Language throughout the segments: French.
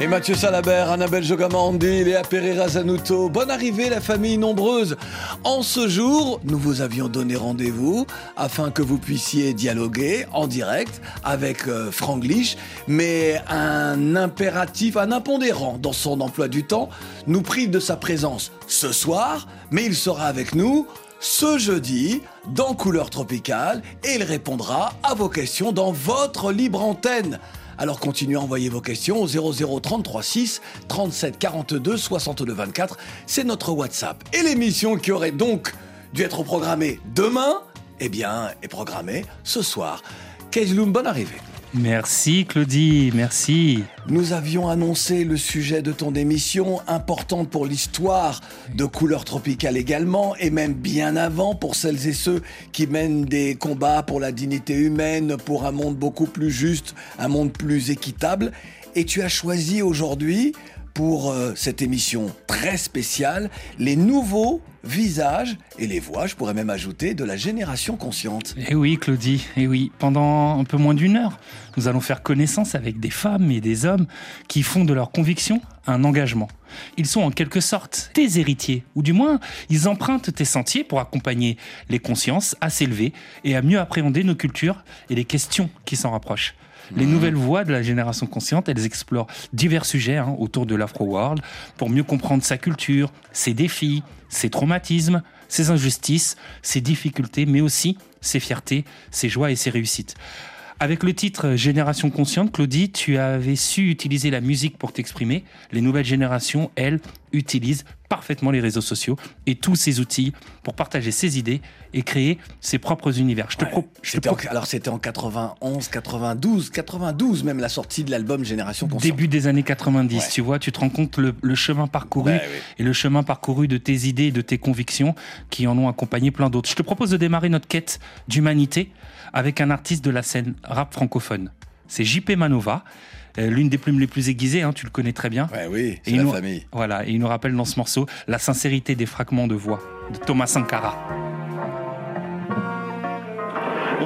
Et Mathieu Salabert, Annabelle Jogamandi, Léa Pereira Zanuto. Bonne arrivée, la famille nombreuse. En ce jour, nous vous avions donné rendez-vous afin que vous puissiez dialoguer en direct avec euh, Franglish, mais un impératif, un impondérant dans son emploi du temps nous prive de sa présence ce soir, mais il sera avec nous ce jeudi dans Couleur Tropicale et il répondra à vos questions dans votre libre antenne. Alors continuez à envoyer vos questions au 00336 37 42 62 24. C'est notre WhatsApp. Et l'émission qui aurait donc dû être programmée demain, eh bien, est programmée ce soir. Kejloum, bonne arrivée. Merci Claudie, merci. Nous avions annoncé le sujet de ton émission, importante pour l'histoire de couleur tropicale également, et même bien avant pour celles et ceux qui mènent des combats pour la dignité humaine, pour un monde beaucoup plus juste, un monde plus équitable. Et tu as choisi aujourd'hui, pour euh, cette émission très spéciale, les nouveaux visages et les voix, je pourrais même ajouter, de la génération consciente. Eh oui Claudie, eh oui, pendant un peu moins d'une heure, nous allons faire connaissance avec des femmes et des hommes qui font de leur conviction un engagement. Ils sont en quelque sorte tes héritiers, ou du moins ils empruntent tes sentiers pour accompagner les consciences à s'élever et à mieux appréhender nos cultures et les questions qui s'en rapprochent. Les nouvelles voix de la génération consciente, elles explorent divers sujets hein, autour de l'Afro-World pour mieux comprendre sa culture, ses défis, ses traumatismes, ses injustices, ses difficultés, mais aussi ses fiertés, ses joies et ses réussites. Avec le titre Génération consciente, Claudie, tu avais su utiliser la musique pour t'exprimer. Les nouvelles générations, elles, utilisent parfaitement les réseaux sociaux et tous ces outils pour partager ses idées et créer ses propres univers. Je te Ouais. pro- je te en- alors c'était en 91, 92, 92 même la sortie de l'album Génération Consciente. Début des années 90, Ouais. tu vois, tu te rends compte le, le chemin parcouru oui. et le chemin parcouru de tes idées et de tes convictions qui en ont accompagné plein d'autres. Je te propose de démarrer notre quête d'humanité avec un artiste de la scène rap francophone. C'est JP Manova, euh, l'une des plumes les plus aiguisées, hein, tu le connais très bien. Ouais, oui, c'est la nous- famille. Voilà, et il nous rappelle dans ce morceau la sincérité des fragments de voix de Thomas Sankara.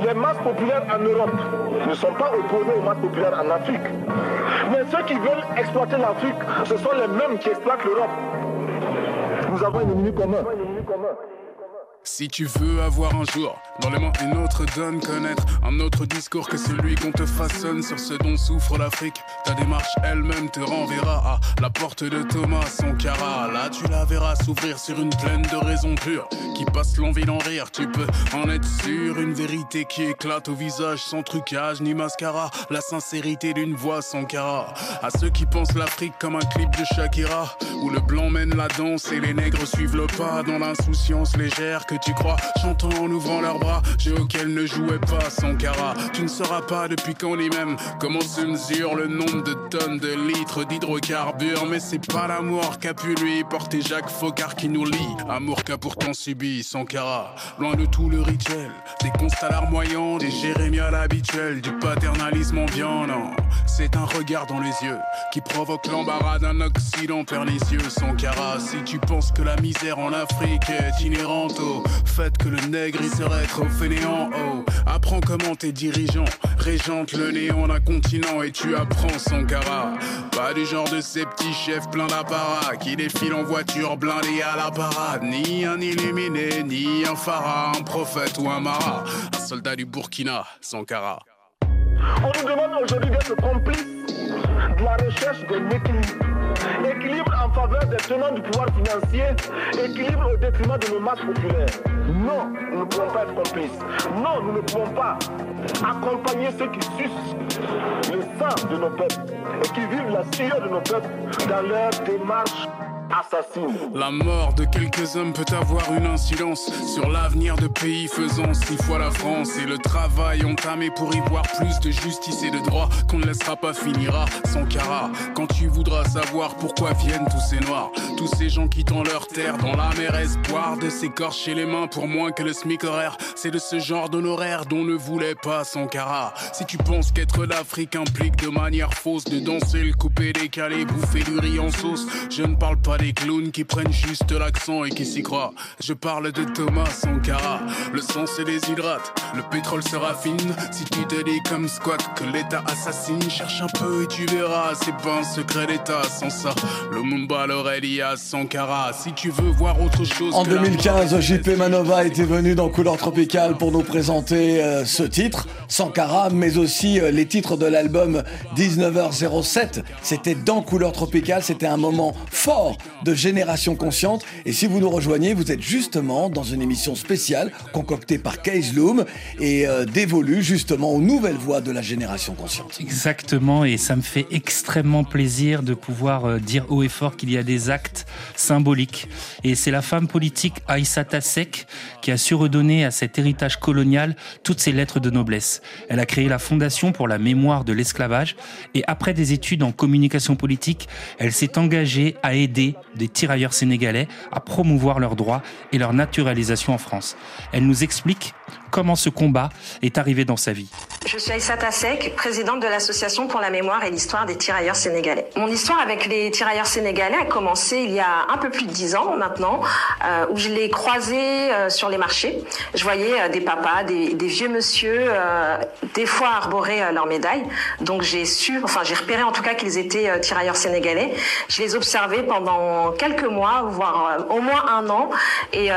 Les masses populaires en Europe ne sont pas opposées aux masses populaires en Afrique. Mais ceux qui veulent exploiter l'Afrique, ce sont les mêmes qui exploitent l'Europe. Nous avons un ennemi commun. Si tu veux avoir un jour dans les mains une autre donne connaître un autre discours que celui qu'on te façonne sur ce dont souffre l'Afrique, ta démarche elle-même te renverra à la porte de Thomas Sankara. Là, tu la verras s'ouvrir sur une plaine de raisons pures qui passe l'envie d'en rire. Tu peux en être sûr, une vérité qui éclate au visage sans trucage ni mascara. La sincérité d'une voix Sankara. À ceux qui pensent l'Afrique comme un clip de Shakira où le blanc mène la danse et les nègres suivent le pas dans l'insouciance légère que tu crois, chantant en ouvrant leurs bras, jeu auquel ne jouait pas Sankara. Tu ne sauras pas depuis quand ni même comment se mesure le nombre de tonnes de litres d'hydrocarbures, mais c'est pas l'amour qu'a pu lui porter Jacques Faucard qui nous lie. Amour qu'a pourtant subi Sankara, loin de tout le rituel, des constats larmoyants, des jérémiades habituels, du paternalisme ambiant, non. C'est un regard dans les yeux qui provoque l'embarras d'un Occident pernicieux. Sankara, si tu penses que la misère en Afrique est inhérente au fait que le nègre il serait trop fainéant, oh, apprends comment tes dirigeants régentent le néant d'un continent et tu apprends Sankara. Pas du genre de ces petits chefs pleins d'apparat qui défilent en voiture blindée à la parade. Ni un illuminé, ni un pharaon, un prophète ou un marat. Un soldat du Burkina, Sankara. On nous demande aujourd'hui de la recherche d'un équilibre. Équilibre en faveur des tenants du pouvoir financier, équilibre au détriment de nos masses populaires. Non, nous ne pouvons pas être complices. Non, nous ne pouvons pas accompagner ceux qui sucent le sang de nos peuples et qui vivent la sueur de nos peuples dans leur démarche La mort de quelques hommes peut avoir une incidence sur l'avenir de pays faisant six fois la France et le travail entamé pour y voir plus de justice et de droit qu'on ne laissera pas finira sans cara. Quand tu voudras savoir pourquoi viennent tous ces noirs, tous ces gens quittant leur terre dans la mer espoir de s'écorcher les mains pour moins que le SMIC horaire, c'est de ce genre d'honoraire dont ne voulait pas Sankara. Si tu penses qu'être l'Afrique implique de manière fausse de danser le coupé décalé, bouffer du riz en sauce, je ne parle pas des clowns qui prennent juste l'accent et qui s'y croient. Je parle de Thomas Sankara. Le sang se déshydrate, le pétrole se raffine. Si tu te dis comme squat que l'État assassine, cherche un peu et tu verras. C'est pas un secret d'État sans ça. Lumumba, l'Aurélia, Sankara. Si tu veux voir autre chose. En que la 2015, mort, JP Manova était venu dans Couleur Tropicale pour nous présenter euh, ce titre, Sankara, mais aussi euh, les titres de l'album 19h07. C'était dans Couleur Tropicale, c'était un moment fort de Génération Consciente. Et si vous nous rejoignez, vous êtes justement dans une émission spéciale concoctée par Case Loom et euh, dévolue justement aux nouvelles voix de la Génération Consciente. Exactement, et ça me fait extrêmement plaisir de pouvoir euh, dire haut et fort qu'il y a des actes symboliques. Et c'est la femme politique Aïssata Seck qui a su redonner à cet héritage colonial toutes ses lettres de noblesse. Elle a créé la Fondation pour la mémoire de l'esclavage et après des études en communication politique, elle s'est engagée à aider des tirailleurs sénégalais à promouvoir leurs droits et leur naturalisation en France. Elle nous explique comment ce combat est arrivé dans sa vie. Je suis Aïssata Sek, présidente de l'association pour la mémoire et l'histoire des tirailleurs sénégalais. Mon histoire avec les tirailleurs sénégalais a commencé il y a un peu plus de dix ans maintenant, euh, où je les croisais euh, sur les marchés. Je voyais euh, des papas, des, vieux monsieur, des fois arborer leurs médailles. Donc j'ai su, enfin j'ai repéré en tout cas qu'ils étaient tirailleurs sénégalais. Je les observais pendant quelques mois, voire au moins un an. Et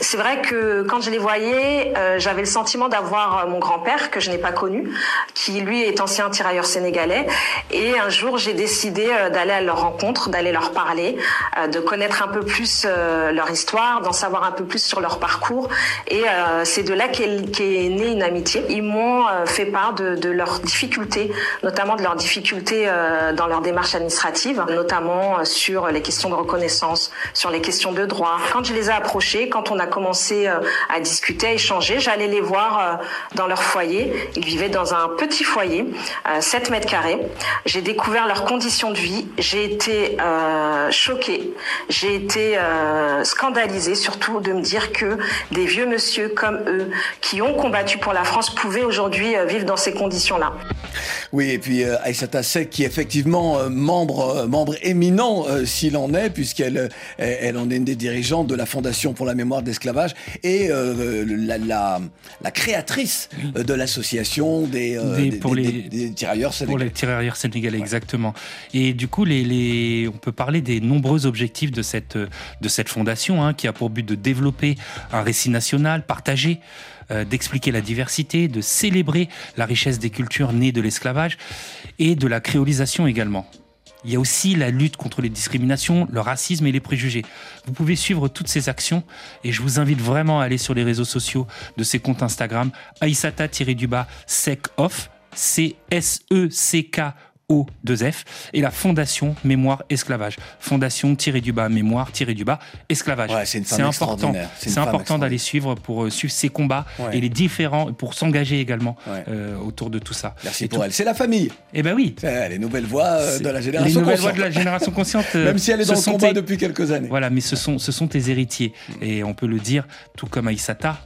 c'est vrai que quand je les voyais, j'avais le sentiment d'avoir mon grand-père que je n'ai pas connu, qui lui est ancien tirailleur sénégalais. Et un jour, j'ai décidé euh, d'aller à leur rencontre, d'aller leur parler, euh, de connaître un peu plus euh, leur histoire, d'en savoir un peu plus sur leur parcours. Et c'est de là qu'est née une amitié. Ils m'ont fait part de, de leurs difficultés, notamment de leurs difficultés dans leur démarche administrative, notamment sur les questions de reconnaissance, sur les questions de droit. Quand je les ai approchés, quand on a commencé à discuter, à échanger, j'allais les voir dans leur foyer. Ils vivaient dans un petit foyer, euh, 7 mètres carrés. J'ai découvert leurs conditions de vie. J'ai été euh, choquée. J'ai été euh, scandalisée, surtout de me dire que des vieux monsieur comme eux, qui ont combattu pour la France, pouvaient aujourd'hui euh, vivre dans ces conditions-là. Oui, et puis euh, Aïssata Seck, qui est effectivement euh, membre, euh, membre éminent, s'il en est, puisqu'elle elle en est une des dirigeantes de la Fondation pour la mémoire de l'esclavage, et la, la, la créatrice de l'association des, euh, Des- des, pour des- les- des- tirailleurs Pour sénégalais. les tirailleurs sénégalais, exactement. Et du coup, les, les- on peut parler des nombreux objectifs de cette, de cette fondation, hein, qui a pour but de développer un récit national partagé, euh, d'expliquer la diversité, de célébrer la richesse des cultures nées de l'esclavage et de la créolisation également. Il y a aussi la lutte contre les discriminations, le racisme et les préjugés. Vous pouvez suivre toutes ces actions et je vous invite vraiment à aller sur les réseaux sociaux de ces comptes Instagram aïsata-du-bas sec-off, C-S-E-C-K O2F et la Fondation Mémoire Esclavage. Fondation-du-bas Mémoire-du-bas Esclavage. Ouais, c'est une femme important. extraordinaire. C'est une C'est important d'aller suivre pour euh, suivre ces combats Ouais. et les différents, pour s'engager également Ouais. euh, autour de tout ça. Merci Et pour tout- elle. C'est la famille. Eh ben oui. C'est les nouvelles voix euh, de la génération Les nouvelles consciente. voix de la génération consciente. Même si elle est dans le combat tes- depuis quelques années. Voilà, mais ce sont, ce sont tes héritiers. Et on peut le dire, tout comme Aïssata,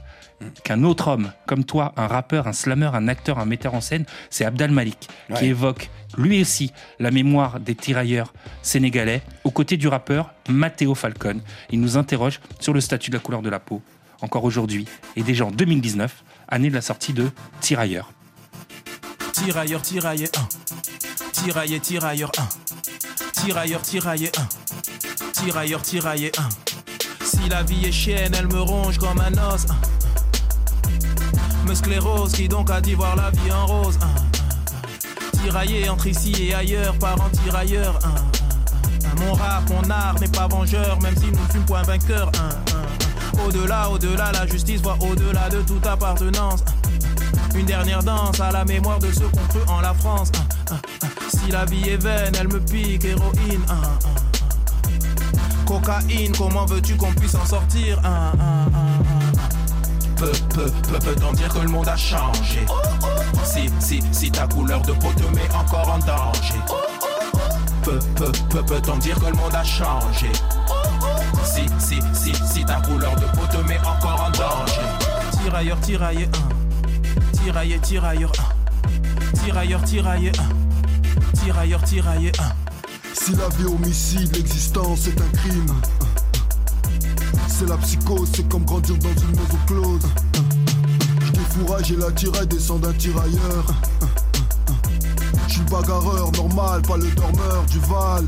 qu'un autre homme, comme toi, un rappeur, un slammer, un acteur, un metteur en scène, c'est Abdal Malik, qui Ouais. évoque lui aussi la mémoire des tirailleurs sénégalais, aux côtés du rappeur Matteo Falcon. Il nous interroge sur le statut de la couleur de la peau, encore aujourd'hui, et déjà en 2019, année de la sortie de Tirailleurs. Tirailleur, tirailleur, 1. Tirailleur, tirailleur, 1. Tirailleur, tirailleur, 1. Tirailleur, tirailleur, 1. Si la vie est chienne, elle me ronge comme un os. un, un. Me sclérose, qui donc a dit voir la vie en rose. Tiraillé entre ici et ailleurs, par un tirailleur. Mon rap, mon art n'est pas vengeur, même si nous ne sommes point vainqueurs. Au-delà, au-delà, la justice voit au-delà de toute appartenance. Une dernière danse à la mémoire de ceux qu'on cru en la France. Si la vie est vaine, elle me pique, héroïne. Cocaïne, comment veux-tu qu'on puisse en sortir? Peu, peu, peu, peut-on dire que le monde a changé. Si, si, si ta couleur de peau te met encore en danger. Peu, peu, peu, peut-on dire que le monde a changé. Si, si, si, si ta couleur de peau te met encore en danger. Tirailleur, tirailleur, un. Tirailleur, tirailleur, un. Tirailleur, tirailleur, un. Tirailleur, tirailleur, un. Si la vie homicide, l'existence est un crime. C'est la psychose, c'est comme grandir dans une maison close. Je défourage et la tiraille descend d'un tirailleur. Je suis bagarreur, normal, pas le dormeur du Val.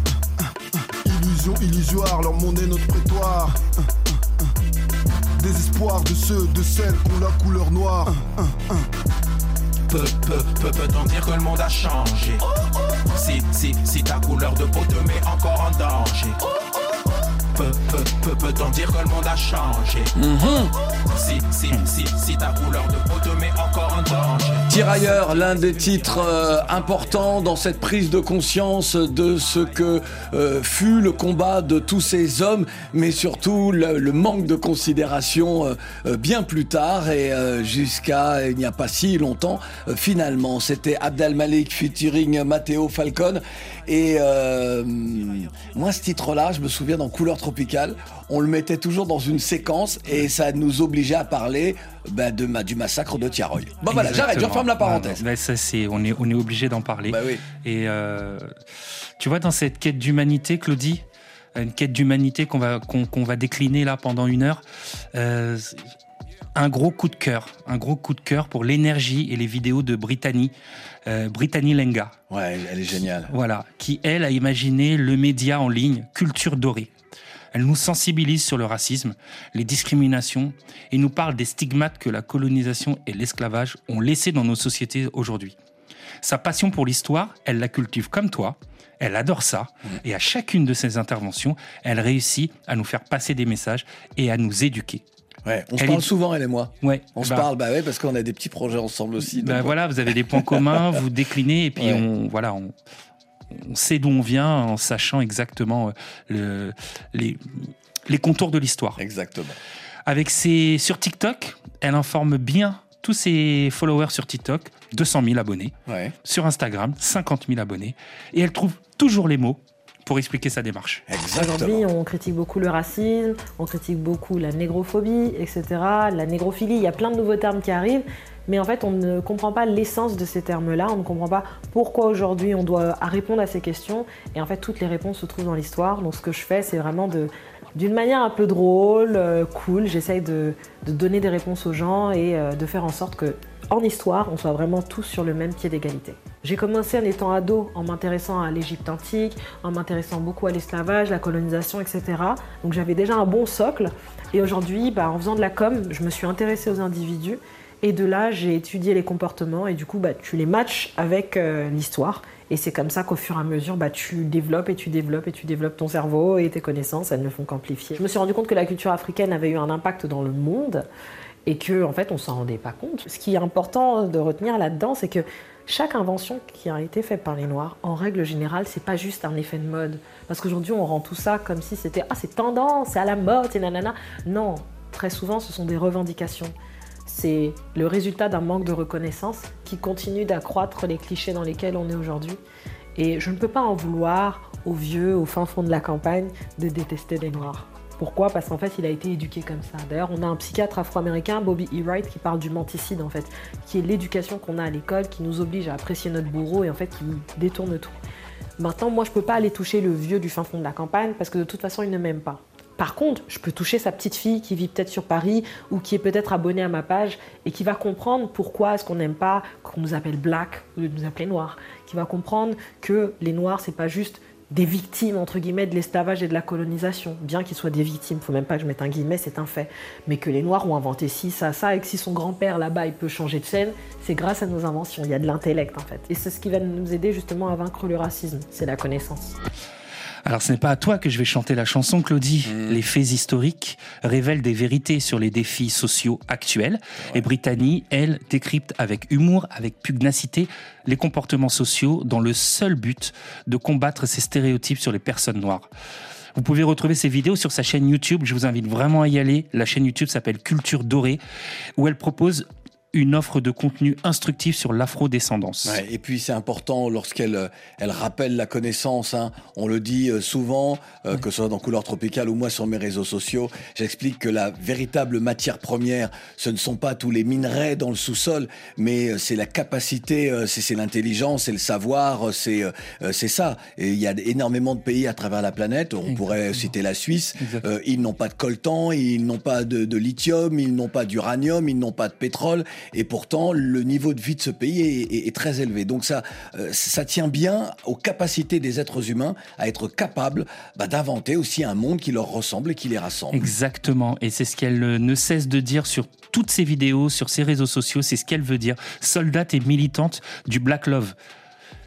Illusion illusoire, leur monde est notre prétoire. Désespoir de ceux, de celles qui ont la couleur noire. Peu, peu, peu, peut-on dire que le monde a changé Si, si, si ta couleur de peau te met encore en danger Peu, peu, peu, peut-on dire que le monde a changé Si, si, si, si ta couleur de peau te met encore en danger Tirailleurs, l'un des titres euh, importants dans cette prise de conscience de ce que euh, fut le combat de tous ces hommes, mais surtout le, le manque de considération euh, bien plus tard et jusqu'à il n'y a pas si longtemps. finalement, c'était Abdel Malik featuring Matteo Falcon. Et euh, moi, ce titre-là, je me souviens dans Couleur Tropicale, on le mettait toujours dans une séquence et ça nous obligeait à parler ben, de, ma- du massacre de Tiaroy. Bon voilà, j'arrête, je referme la parenthèse. Ça, c'est, on est, on est obligé d'en parler. Bah oui. Et euh, tu vois, dans cette quête d'humanité, Claudie, une quête d'humanité qu'on va, qu'on, qu'on va décliner là pendant une heure, euh, un gros coup de cœur, un gros coup de cœur pour l'énergie et les vidéos de Brittany, euh, Brittany Lenga. Ouais, elle- elle est géniale. Voilà, qui elle a imaginé le média en ligne Culture Dorée. Elle nous sensibilise sur le racisme, les discriminations et nous parle des stigmates que la colonisation et l'esclavage ont laissés dans nos sociétés aujourd'hui. Sa passion pour l'histoire, elle la cultive comme toi. Elle adore ça. Et à chacune de ses interventions, elle réussit à nous faire passer des messages et à nous éduquer. Ouais, on se parle est- souvent, elle et moi. Ouais. On se Bah, parle, bah ouais, parce qu'on a des petits projets ensemble aussi. bah voilà, vous avez des points communs, vous déclinez et puis Ouais. on voilà, on, on sait d'où on vient en sachant exactement euh, le, les, les contours de l'histoire. Exactement. Avec ses sur TikTok, elle informe bien tous ses followers sur TikTok, 200 000 abonnés. Ouais. Sur Instagram, 50 000 abonnés. Et elle trouve toujours les mots pour expliquer sa démarche. Aujourd'hui, on critique beaucoup le racisme, on critique beaucoup la négrophobie, etc., la négrophilie. Il y a plein de nouveaux termes qui arrivent, mais en fait, on ne comprend pas l'essence de ces termes-là. On ne comprend pas pourquoi aujourd'hui on doit répondre à ces questions. Et en fait, toutes les réponses se trouvent dans l'histoire. Donc, ce que je fais, c'est vraiment de d'une manière un peu drôle, euh, cool, j'essaye de, de donner des réponses aux gens et euh, de faire en sorte que, en histoire, on soit vraiment tous sur le même pied d'égalité. J'ai commencé en étant ado, en m'intéressant à l'Égypte antique, en m'intéressant beaucoup à l'esclavage, la colonisation, etc. Donc j'avais déjà un bon socle. Et aujourd'hui, bah, en faisant de la com, je me suis intéressée aux individus. Et de là, j'ai étudié les comportements et du coup, bah, tu les matches avec euh, l'histoire. Et c'est comme ça qu'au fur et à mesure, bah, tu développes et tu développes et tu développes ton cerveau et tes connaissances, elles ne font qu'amplifier. Je me suis rendu compte que la culture africaine avait eu un impact dans le monde et que en fait, on s'en rendait pas compte. Ce qui est important de retenir là-dedans, c'est que chaque invention qui a été faite par les Noirs, en règle générale, c'est pas juste un effet de mode. Parce qu'aujourd'hui, on rend tout ça comme si c'était ah c'est tendance, c'est à la mode, c'est nanana. Non, très souvent, ce sont des revendications. C'est le résultat d'un manque de reconnaissance qui continue d'accroître les clichés dans lesquels on est aujourd'hui. Et je ne peux pas en vouloir aux vieux, au fin fond de la campagne, de détester les Noirs. Pourquoi Parce qu'en fait, il a été éduqué comme ça. D'ailleurs, on a un psychiatre afro-américain, Bobby E. Wright, qui parle du menticide, en fait, qui est l'éducation qu'on a à l'école, qui nous oblige à apprécier notre bourreau et en fait qui détourne tout. Maintenant, moi, je peux pas aller toucher le vieux du fin fond de la campagne parce que de toute façon, il ne m'aime pas. Par contre, je peux toucher sa petite fille qui vit peut-être sur Paris ou qui est peut-être abonnée à ma page et qui va comprendre pourquoi est-ce qu'on n'aime pas qu'on nous appelle black lieu de nous appeler noir. Qui va comprendre que les noirs, c'est pas juste des victimes entre guillemets de l'esclavage et de la colonisation, bien qu'ils soient des victimes, faut même pas que je mette un guillemet, c'est un fait, mais que les Noirs ont inventé ci, ça, ça, et que si son grand-père là-bas il peut changer de scène, c'est grâce à nos inventions, il y a de l'intellect en fait. Et c'est ce qui va nous aider justement à vaincre le racisme, c'est la connaissance. Alors ce n'est pas à toi que je vais chanter la chanson, Claudie. Les faits historiques révèlent des vérités sur les défis sociaux actuels. Et Brittany, elle, décrypte avec humour, avec pugnacité, les comportements sociaux dans le seul but de combattre ces stéréotypes sur les personnes noires. Vous pouvez retrouver ces vidéos sur sa chaîne YouTube. Je vous invite vraiment à y aller. La chaîne YouTube s'appelle Culture Dorée, où elle propose une offre de contenu instructif sur l'afrodescendance. Ouais, et puis c'est important lorsqu'elle euh, elle rappelle la connaissance. Hein. On le dit euh, souvent, euh, que ce soit dans Couleur Tropicale ou moi sur mes réseaux sociaux. J'explique que la véritable matière première, ce ne sont pas tous les minerais dans le sous-sol, mais c'est la capacité, c'est l'intelligence, c'est le savoir, c'est c'est ça. Et il y a énormément de pays à travers la planète. On pourrait citer la Suisse. Euh, ils n'ont pas de coltan, ils n'ont pas de, de lithium, ils n'ont pas d'uranium, ils n'ont pas de pétrole. Et pourtant, le niveau de vie de ce pays est, est- est très élevé. Donc ça, euh, ça tient bien aux capacités des êtres humains à être capables bah, d'inventer aussi un monde qui leur ressemble et qui les rassemble. Exactement, et c'est ce qu'elle euh, ne cesse de dire sur toutes ses vidéos, sur ses réseaux sociaux, c'est ce qu'elle veut dire. Soldate et militante du Black Love.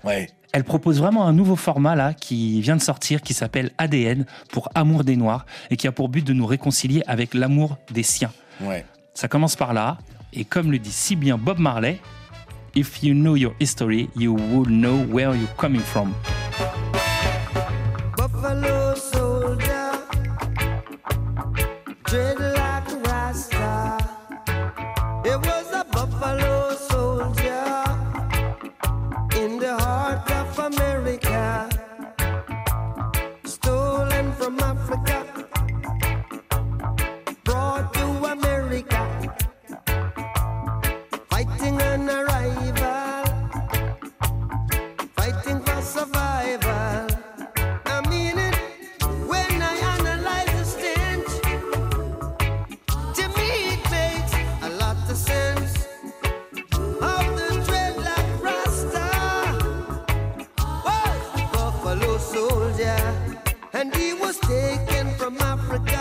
Ouais. Elle propose vraiment un nouveau format là qui vient de sortir qui s'appelle ADN pour Amour des Noirs et qui a pour but de nous réconcilier avec l'amour des siens. Ouais. Ça commence par là et comme le dit si bien Bob Marley, If you know your history, you will know where you're coming from. Buffalo soldier, dread like a rasta. It was a buffalo soldier in the heart of America, stolen from Africa, Africa,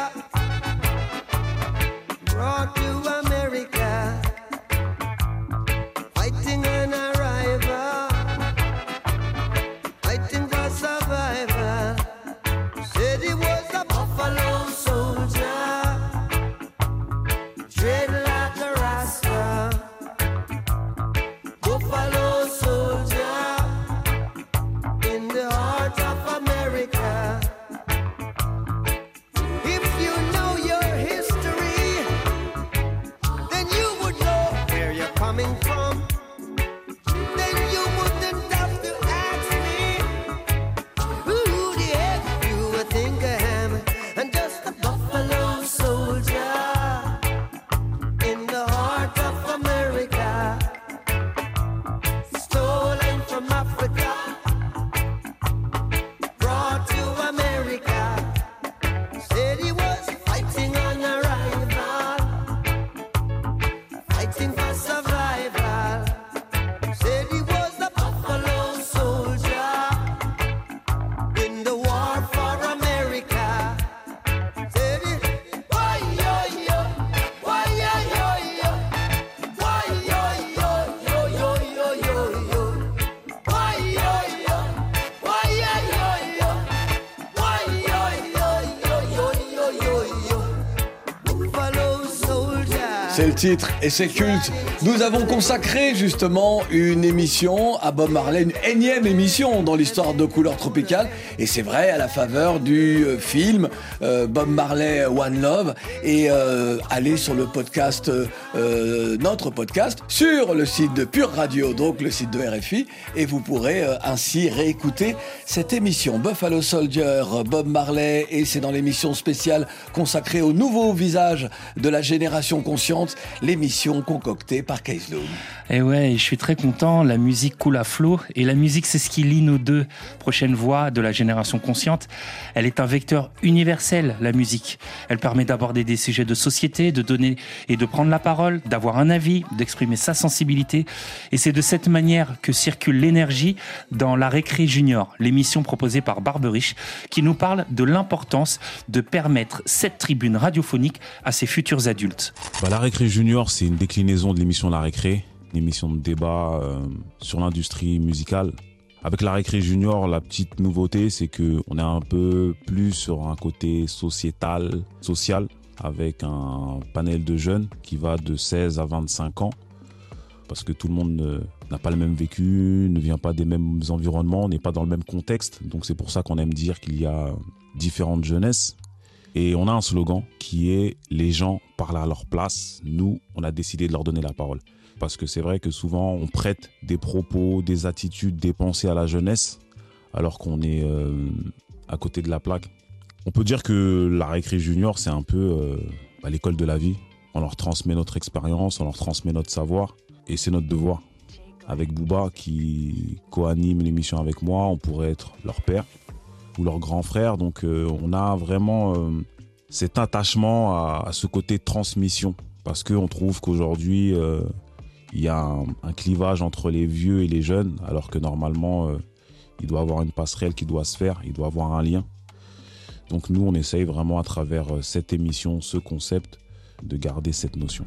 C'est le titre et c'est culte. Nous avons consacré justement une émission à Bob Marley, une énième émission dans l'histoire de Couleur Tropicale. Et c'est vrai, à la faveur du euh, film euh, Bob Marley One Love. Et euh, allez sur le podcast, notre podcast, sur le site de Pure Radio, donc le site de RFI. Et vous pourrez ainsi réécouter cette émission Buffalo Soldier, Bob Marley. Et c'est dans l'émission spéciale consacrée au nouveau visage de la génération consciente, l'émission concoctée par Case Loom. Et ouais, je suis très content. La musique coule à flot. Et la musique, c'est ce qui lie nos deux prochaines voix de la génération consciente. Elle est un vecteur universel, la musique. Elle permet d'aborder des sujets de société, de donner et de prendre la parole, d'avoir un avis, d'exprimer sa sensibilité. Et c'est de cette manière que circule l'énergie dans la Récré Junior, l'émission proposée par Barberich, qui nous parle de l'importance de permettre cette tribune radiophonique à ses futurs adultes. Bah, la Récré Junior, c'est une déclinaison de l'émission La Récré, une émission de débat euh, sur l'industrie musicale. Avec La Récré Junior, la petite nouveauté, c'est que on est un peu plus sur un côté sociétal, social, avec un panel de jeunes qui va de 16 à 25 ans, parce que tout le monde n'a pas le même vécu, ne vient pas des mêmes environnements, n'est pas dans le même contexte. Donc c'est pour ça qu'on aime dire qu'il y a différentes jeunesses. Et on a un slogan qui est les gens parlent à leur place. Nous, on a décidé de leur donner la parole. Parce que c'est vrai que souvent, on prête des propos, des attitudes, des pensées à la jeunesse, alors qu'on est euh, à côté de la plaque. On peut dire que la récré junior, c'est un peu euh, l'école de la vie. On leur transmet notre expérience, on leur transmet notre savoir, et c'est notre devoir. Avec Booba, qui co-anime l'émission avec moi, on pourrait être leur père ou leur grand frère. Donc euh, on a vraiment euh, cet attachement à, ce côté transmission, parce qu'on trouve qu'aujourd'hui, euh, il y a un, clivage entre les vieux et les jeunes, alors que normalement, euh, il doit y avoir une passerelle qui doit se faire, il doit y avoir un lien. Donc nous, on essaye vraiment à travers cette émission, ce concept, de garder cette notion.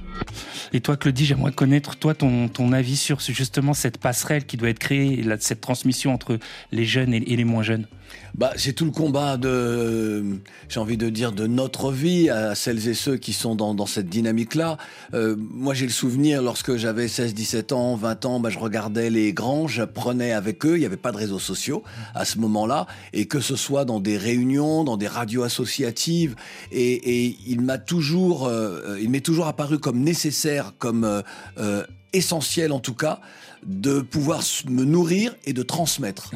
Et toi, Claudie, j'aimerais connaître toi ton, avis sur justement cette passerelle qui doit être créée, cette transmission entre les jeunes et les moins jeunes. Bah, c'est tout le combat de, j'ai envie de dire, de notre vie à celles et ceux qui sont dans, cette dynamique-là. Euh, moi, j'ai le souvenir, lorsque j'avais 16, 17 ans, 20 ans, bah, je regardais les grands, j'apprenais avec eux, il n'y avait pas de réseaux sociaux à ce moment-là, et que ce soit dans des réunions, dans des radios associatives, et, il m'a toujours, euh, il m'est toujours apparu comme nécessaire, comme euh, essentiel en tout cas, de pouvoir me nourrir et de transmettre.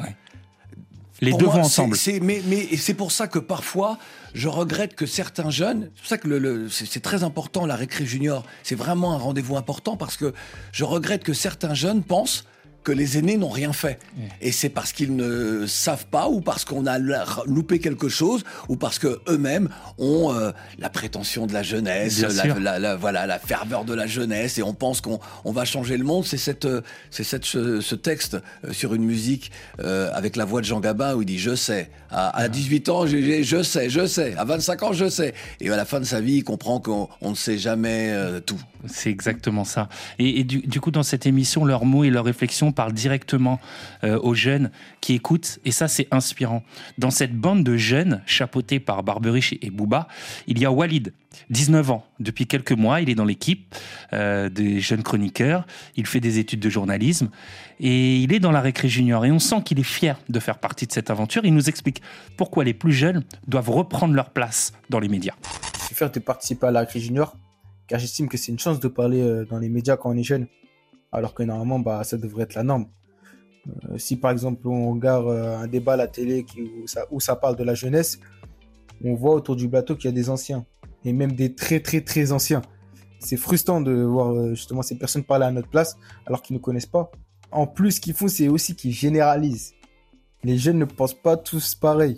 Les Pour deux moi, vont ensemble. mais c'est pour ça que parfois, je regrette que certains jeunes, c'est pour ça que le, c'est très important, la récré junior, c'est vraiment un rendez-vous important parce que je regrette que certains jeunes pensent que les aînés n'ont rien fait. Et c'est parce qu'ils ne savent pas ou parce qu'on a loupé quelque chose ou parce que eux-mêmes ont euh, la prétention de la jeunesse, la, sûr. la- la- voilà, la ferveur de la jeunesse et on pense qu'on on va changer le monde. C'est cette, euh, c'est cette, ce, ce texte euh, sur une musique euh, avec la voix de Jean Gabin où il dit je sais. À, à 18 ans, j'ai- je sais, je sais. À 25 ans, je sais. Et à la fin de sa vie, il comprend qu'on on ne sait jamais euh, tout. C'est exactement ça. Et, du, coup, dans cette émission, leurs mots et leurs réflexions parlent directement euh, aux jeunes qui écoutent, et ça, c'est inspirant. Dans cette bande de jeunes, chapeautés par Barberich et Booba, il y a Walid, 19 ans. Depuis quelques mois, il est dans l'équipe euh, des jeunes chroniqueurs. Il fait des études de journalisme et il est dans la récré junior. Et on sent qu'il est fier de faire partie de cette aventure. Il nous explique pourquoi les plus jeunes doivent reprendre leur place dans les médias. Suis fier de participer à la Récré Junior, car j'estime que c'est une chance de parler euh, dans les médias quand on est jeune, alors que normalement, bah, ça devrait être la norme. Euh, si par exemple on regarde euh, un débat à la télé où, ça, parle de la jeunesse, on voit autour du plateau qu'il y a des anciens, et même des très très très anciens. C'est frustrant de voir justement ces personnes parler à notre place alors qu'ils ne connaissent pas. En plus, ce qu'ils font, c'est aussi qu'ils généralisent. Les jeunes ne pensent pas tous pareil.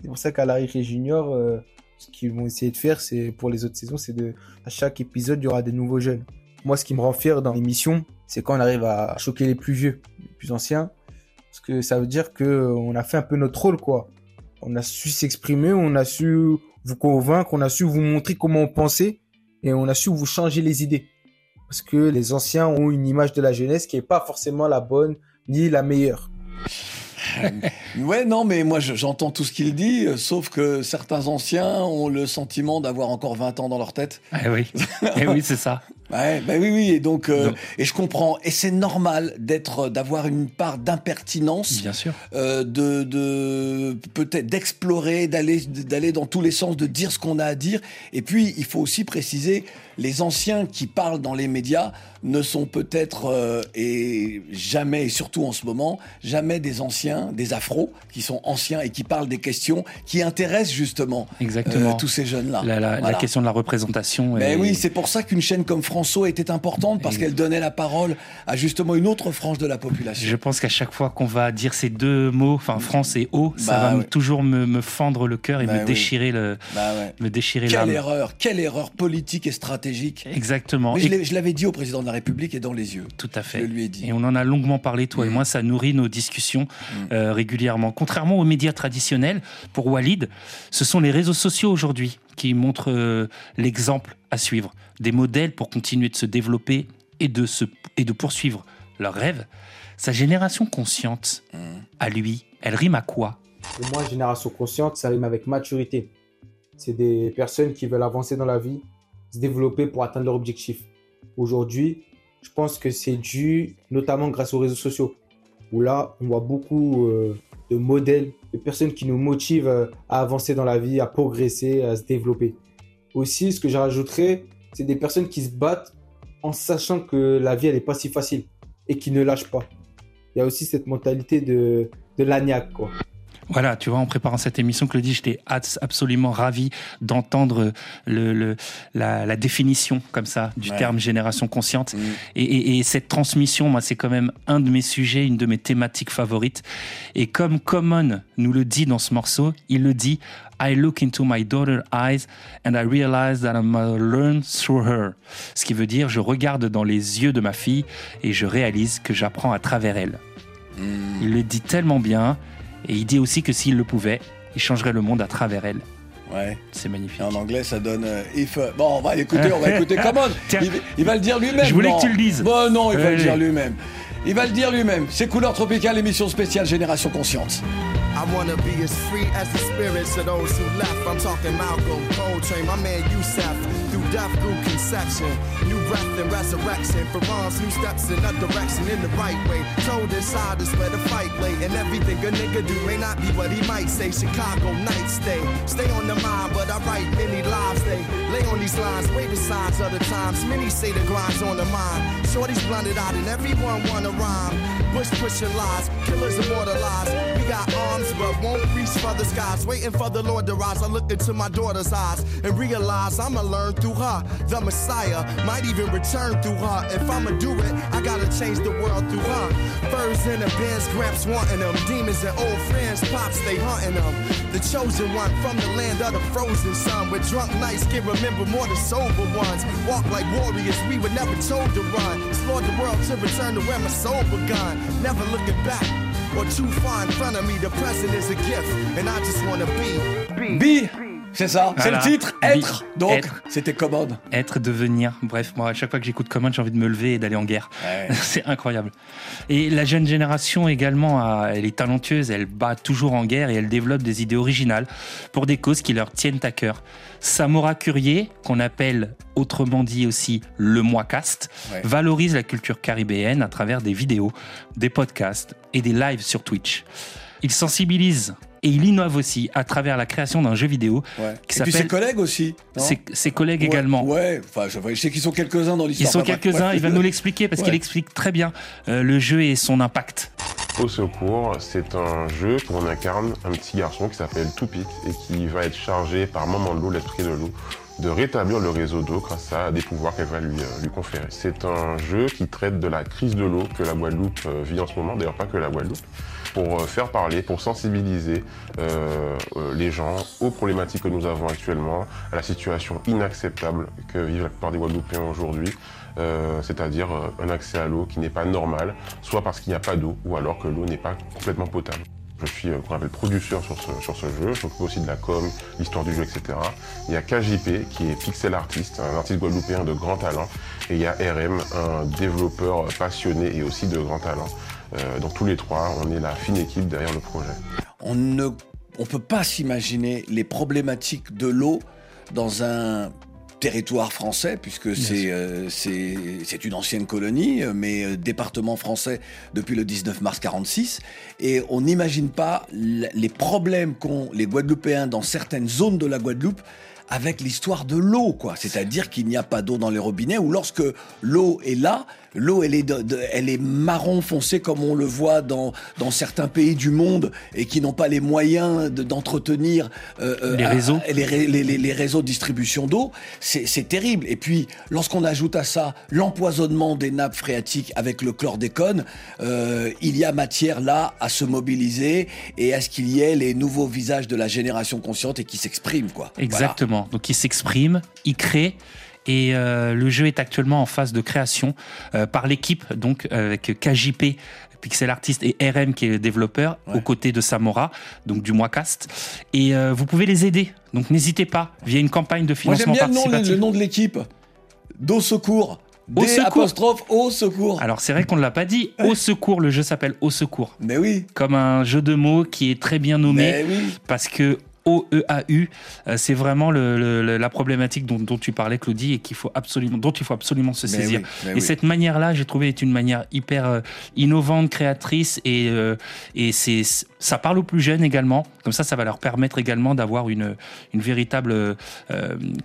C'est pour ça qu'à la Récré Junior, ce qu'ils vont essayer de faire, c'est pour les autres saisons, c'est de à chaque épisode, il y aura des nouveaux jeunes. Moi, ce qui me rend fier dans l'émission, c'est quand on arrive à choquer les plus vieux, les plus anciens, parce que ça veut dire que on a fait un peu notre rôle, quoi. On a su s'exprimer, on a su vous convaincre, on a su vous montrer comment on pensait, et on a su vous changer les idées. Parce que les anciens ont une image de la jeunesse qui est pas forcément la bonne ni la meilleure. Ouais, non, mais moi je- j'entends tout ce qu'il dit, euh, sauf que certains anciens ont le sentiment d'avoir encore 20 ans dans leur tête. Eh oui, eh oui c'est ça. Ouais, bah oui, oui, et donc, euh, Donc- et je comprends, et c'est normal d'être, d'avoir une part d'impertinence, Bien sûr. euh, de, de peut-être d'explorer, d'aller, d'aller dans tous les sens, de dire ce qu'on a à dire. Et puis, il faut aussi préciser, les anciens qui parlent dans les médias ne sont peut-être euh, et jamais, et surtout en ce moment, jamais des anciens, des afros qui sont anciens et qui parlent des questions qui intéressent justement Exactement. euh, tous ces jeunes-là. La, la- la Voilà. question de la représentation. Mais est- oui, c'est pour ça qu'une chaîne comme François était importante parce qu'elle donnait la parole à justement une autre frange de la population. Je pense qu'à chaque fois qu'on va dire ces deux mots, enfin France et eau, ça Bah va ouais. toujours me, me fendre le cœur et Bah me oui. déchirer le, Bah ouais. me déchirer Quelle erreur, quelle erreur politique et stratégique. Exactement. Mais Et- je l'avais dit au président de la République et dans les yeux. Tout à fait. Je lui ai dit. Et on en a longuement parlé, toi et moi, ça nourrit nos discussions euh, régulièrement. Contrairement aux médias traditionnels, pour Walid, ce sont les réseaux sociaux aujourd'hui qui montrent euh, l'exemple à suivre, des modèles pour continuer de se développer et de, se, et de poursuivre leurs rêves. Sa génération consciente, à lui, elle rime à quoi? Pour moi, génération consciente, ça rime avec maturité. C'est des personnes qui veulent avancer dans la vie, se développer pour atteindre leur objectif. Aujourd'hui, je pense que c'est dû notamment grâce aux réseaux sociaux, où là, on voit beaucoup euh, de modèles des personnes qui nous motivent euh, à avancer dans la vie, à progresser, à se développer. Aussi, ce que je rajouterais, c'est des personnes qui se battent en sachant que la vie, elle n'est pas si facile et qui ne lâchent pas. Il y a aussi cette mentalité de, de l'agnac, quoi. Voilà, tu vois, en préparant cette émission, Claudie, j'étais abs- absolument ravi d'entendre le, le- la, la définition comme ça du Ouais. terme génération consciente. Et, et- et cette transmission, moi, c'est quand même un de mes sujets, une de mes thématiques favorites. Et comme Common nous le dit dans ce morceau, il le dit I look into my daughter's eyes and I realize that I'm gonna learn through her. Ce qui veut dire, je regarde dans les yeux de ma fille et je réalise que j'apprends à travers elle. Il le dit tellement bien et il dit aussi que s'il le pouvait, il changerait le monde à travers elle. Ouais. C'est magnifique. En anglais, ça donne euh, if. euh, Bon, on va écouter, on va écouter. Come on. Il, il va le dire lui-même. Je voulais non. que tu le dises. Bon, non, il va Allez. le dire lui-même. Il va le dire lui-même. C'est Couleur Tropicale, émission spéciale Génération Consciente. I wanna be as free as the spirits of those who left. I'm talking Malcolm, Coltrane, my man Youssef. Through death, through conception, new breath and resurrection. For wrongs, new steps in a direction in the right way. Told inside is where the fight lay. And everything a nigga do may not be what he might say. Chicago night stay. Stay on the mind, but I write many lives. They lay on these lines, wait the signs of the times. Many say the grind's on the mind. Shorty's blunted out and everyone wanna rhyme. Bush pushing lies, killers immortalized. We got arms, but won't reach for the skies. Waiting for the Lord to rise. I look into my daughter's eyes and realize I'ma learn through her. The Messiah might even return through her. If I'ma do it, I gotta change the world through her. Furs in the bins, gramps wanting them. Demons and old friends, pops, they hunting them. The chosen one from the land of the frozen sun. With drunk nights, can remember more the sober ones. Walk like warriors, we were never told to run. Explore the world to return to where my soul begun. Never looking back or too far in front of me. The present is a gift, and I just wanna be. Bi, c'est ça, c'est le titre. Être. Donc, c'était commode. Être, devenir, bref, moi à chaque fois que j'écoute Common, j'ai envie de me lever et d'aller en guerre. C'est incroyable. Et la jeune génération également, elle est talentueuse, elle bat toujours en guerre et elle développe des idées originales pour des causes qui leur tiennent à cœur. Samora Curier, qu'on appelle autrement dit aussi le Moicast, Ouais. valorise la culture caribéenne à travers des vidéos, des podcasts et des lives sur Twitch. Il sensibilise et il innove aussi à travers la création d'un jeu vidéo Ouais. qui Et puis ses collègues aussi. ses, ses collègues Ouais, également. Ouais, enfin, je, je sais qu'ils sont quelques-uns dans Ils l'histoire. sont Enfin, bref, quelques-uns, il va nous l'expliquer parce Ouais. qu'il explique très bien euh, le jeu et son impact. Au secours, c'est un jeu où on incarne un petit garçon qui s'appelle Toupit et qui va être chargé par Maman de l'eau, l'esprit de l'eau, de rétablir le réseau d'eau grâce à des pouvoirs qu'elle va lui, euh, lui conférer. C'est un jeu qui traite de la crise de l'eau que la Guadeloupe euh, vit en ce moment, d'ailleurs pas que la Guadeloupe, pour euh, faire parler, pour sensibiliser euh, euh, les gens aux problématiques que nous avons actuellement, à la situation inacceptable que vivent la plupart des Guadeloupéens aujourd'hui, c'est-à-dire un accès à l'eau qui n'est pas normal, soit parce qu'il n'y a pas d'eau, ou alors que l'eau n'est pas complètement potable. Je suis euh, qu'on producteur sur ce, sur ce jeu, je m'occupe aussi de la com, l'histoire du jeu, etc. Il y a KJP qui est pixel artiste, un artiste guadeloupéen de grand talent, et il y a RM, un développeur passionné et aussi de grand talent. Euh, donc tous les trois, on est la fine équipe derrière le projet. On ne on peut pas s'imaginer les problématiques de l'eau dans un territoire français, puisque c'est euh, c'est c'est une ancienne colonie, euh, mais département français depuis le 19 mars 46. Et on n'imagine pas les problèmes qu'ont les Guadeloupéens dans certaines zones de la Guadeloupe avec l'histoire de l'eau, quoi. C'est-à-dire qu'il n'y a pas d'eau dans les robinets, ou lorsque l'eau est là, l'eau elle est, de- de- elle est marron foncé comme on le voit dans, dans certains pays du monde et qui n'ont pas les moyens de- d'entretenir euh, euh, Les à- réseaux. les, ré- les- les- les réseaux de distribution d'eau. C'est terrible. Et puis, lorsqu'on ajoute à ça l'empoisonnement des nappes phréatiques avec le chlordécone, euh, il y a matière là à se mobiliser et à ce qu'il y ait les nouveaux visages de la génération consciente et qui s'expriment, quoi. Voilà. Exactement. Donc il s'exprime, il crée. Et euh, le jeu est actuellement en phase de création euh, par l'équipe, donc avec KJP, Pixel Artist et RM qui est le développeur, aux côtés de Samora, donc du Moicast. Et euh, vous pouvez les aider. Donc n'hésitez pas, via une campagne de Moi, financement bien le nom, participatif. le nom de l'équipe. D'eau secours. Au secours. apostrophe au secours. Alors c'est vrai qu'on ne l'a pas dit. Au secours, le jeu s'appelle Au secours. Mais oui. Comme un jeu de mots qui est très bien nommé. Mais oui. Parce que OEAU. Euh, c'est vraiment le- le- le- la problématique dont, dont tu parlais, Claudie, et qu'il faut absolument, dont il faut absolument se Mais saisir. oui, mais et oui. cette manière-là, j'ai trouvé, est une manière hyper euh, innovante, créatrice, et, euh, et c'est, ça parle aux plus jeunes également. Comme ça, ça va leur permettre également d'avoir une, une véritable euh,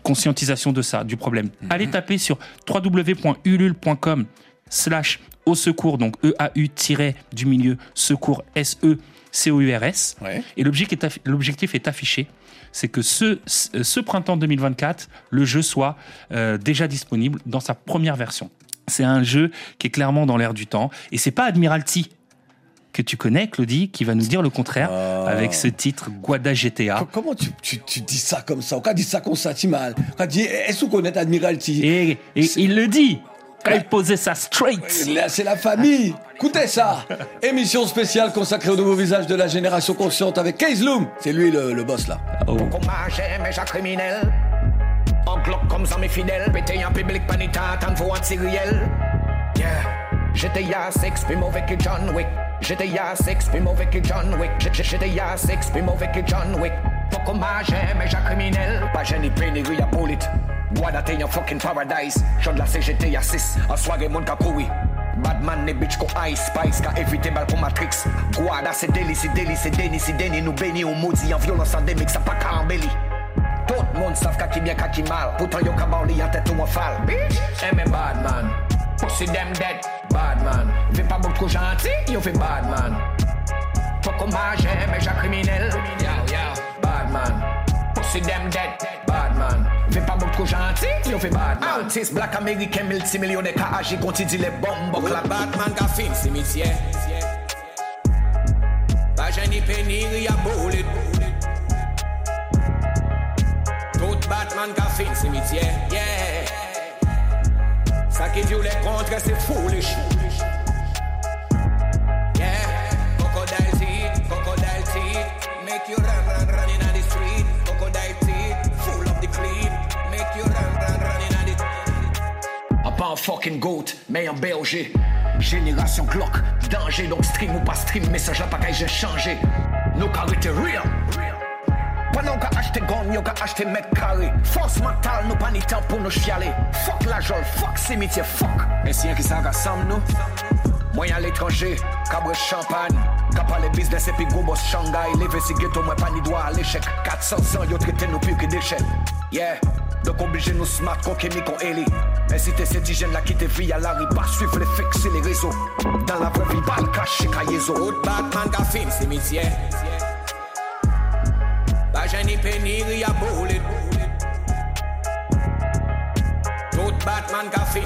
conscientisation de ça, du problème. Mhm. Allez taper sur www.ulule.com slash au secours, donc EAU- du milieu secours S-E-C-O-U-R-S. Et l'objectif est, affi- l'objectif est affiché. C'est que ce, ce printemps 2024, le jeu soit euh, déjà disponible dans sa première version. C'est un jeu qui est clairement dans l'air du temps. Et c'est pas Admiralty que tu connais, Claudie, qui va nous dire le contraire avec ce titre Guada GTA. Comment tu, tu, tu dis ça comme ça? Quand dit ça comme ça, tu mal. Quand dit, est-ce qu'on connaît Admiralty Et, et il le dit quand il posait ça straight. Là, c'est la famille. Écoutez ça. Émission spéciale consacrée au nouveau visage de la génération consciente avec Case Loom. C'est lui le, le boss là. Et criminel comme ça mes fidèles. Pété en public panita tant faut Yeah. GTA 6 plus mauvais que John Wick. GTA 6 plus mauvais que John Wick. J- J- GTA 6 plus mauvais que John Wick. Pour comment j'aime et criminel Pas gêné pénérie à Guada t'es un fucking paradise? De la CGT à 6 En soirée mon kakoui Badman ne bitch ko Ice Spice. Ka éviter bal pour Matrix Guada c'est délit, c'est délit, c'est déni, c'est déni Nous bénis on maudit en violence endémique Ça pas qu'à embelli Tout le monde savent qui bien qui mal. Pourtant yo ka barli en tête ou en fall. Bitch. Aimé Badman Pussy them dead. Badman Fais pas beaucoup gentil Yo fait Badman Faut qu'on j'aime et j'ai criminel Yo yo. Badman Pussy them dead. Badman Fais pas beaucoup gentil Yo fait Badman Artiste black américain multimillionnaire Ka agi konti di les bombes La Batman ka fin cimetière Pas gêné pénir y'a bullet Tout Batman ka fin cimetière Yeah. Ça qui dit les contre c'est foolish Yeah the Ah, pas un fucking goat, mais un berger. Génération Glock, danger, donc stream ou pas stream, message pas qu'à j'ai changé. Nos caractères real. Pendant qu'on a acheté gun, yo qu'on acheté mètre carré. Force mentale, nous pas ni temps pour nous chialer. Fuck la jole, fuck cimetière, fuck. Et si y'a qui s'en rassemble, nous? Moyen à l'étranger, cabre champagne. Kappa les business et puis gros boss Shanghai. Levé si ghetto, moi pas ni droit à l'échec. 400 ans, yo traité nous pire que déchets. Yeah, donc obligé nous smart, qu'on kémi, qu'on Eli. Mais si t'es cet hygiène là qui te vit à la pas suivre les fakes et les réseaux. Dans la vraie vie, balle caché, caillezo. Autre Batman, gaffin, cimetière. Pas gêné, pénir, y'a bullet. Tout Batman, gaffin.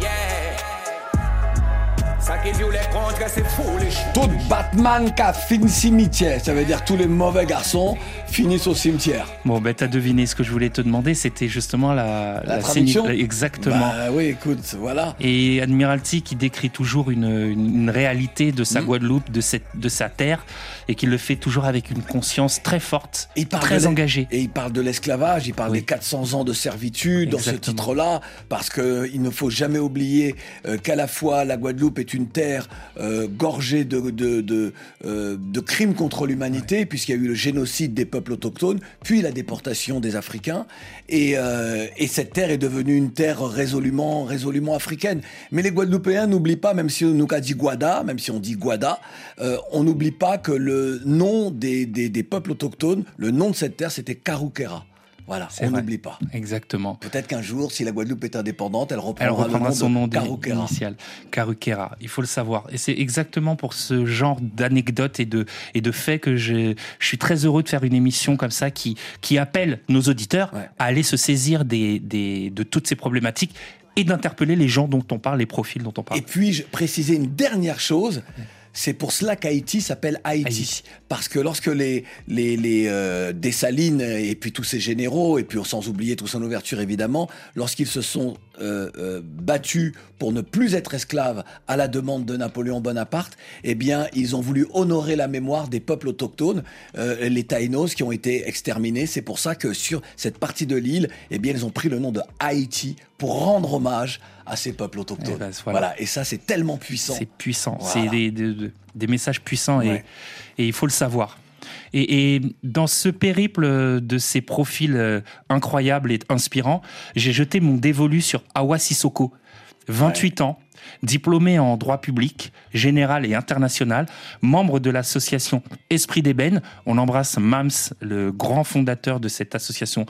Yeah. Ça qui dit les contre, c'est foolish. Tout Batman qui a fini cimetière. Ça veut dire tous les mauvais garçons finissent au cimetière. Bon, ben, t'as deviné ce que je voulais te demander, c'était justement la, La traduction Exactement. Bah oui, écoute, voilà. Et Admiralty qui décrit toujours une, une- une réalité de sa Mm. Guadeloupe, de, cette, de sa terre, et qui le fait toujours avec une conscience très forte, Il parle très engagée. Et il parle de l'esclavage, il parle des 400 ans de servitude dans ce titre-là, parce qu'il ne faut jamais oublier euh, qu'à la fois la Guadeloupe est une terre euh, gorgée de, de, de, euh, de crimes contre l'humanité, puisqu'il y a eu le génocide des peuples autochtones, puis la déportation des Africains, et, euh, et cette terre est devenue une terre résolument, résolument africaine. Mais les Guadeloupéens n'oublient pas, même si on nous dit Guada, même si on dit Guada, euh, on n'oublie pas que le nom des, des, des peuples autochtones, le nom de cette terre, c'était Karuquera. Voilà, on n'oublie pas. Exactement. Peut-être qu'un jour, si la Guadeloupe est indépendante, elle reprendra, Elle reprendra le nom son nom initial, Karuquera. Il faut le savoir. Et c'est exactement pour ce genre d'anecdotes et de, et de faits que je, je suis très heureux de faire une émission comme ça qui, qui appelle nos auditeurs à aller se saisir des, des, de toutes ces problématiques et d'interpeller les gens dont on parle, les profils dont on parle. Et puis, je préciser une dernière chose? C'est pour cela qu'Haïti s'appelle Haïti. Parce que lorsque les, les, les euh, Dessalines et puis tous ces généraux, et puis sans oublier tout son ouverture évidemment, lorsqu'ils se sont euh, euh, battus pour ne plus être esclaves à la demande de Napoléon Bonaparte, eh bien, ils ont voulu honorer la mémoire des peuples autochtones, euh, les Taïnos qui ont été exterminés. C'est pour ça que sur cette partie de l'île, eh bien, ils ont pris le nom de Haïti pour rendre hommage à ces peuples autochtones. Eh ben, voilà. voilà. Et ça, c'est tellement puissant. C'est puissant. Voilà. C'est des, des- des- des messages puissants et, et il faut le savoir. Et, et dans ce périple de ces profils euh, incroyables et inspirants, j'ai jeté mon dévolu sur Awa Sissoko, 28 ans, diplômé en droit public, général et international, membre de l'association Esprit d'ébène. On embrasse Mams, le grand fondateur de cette association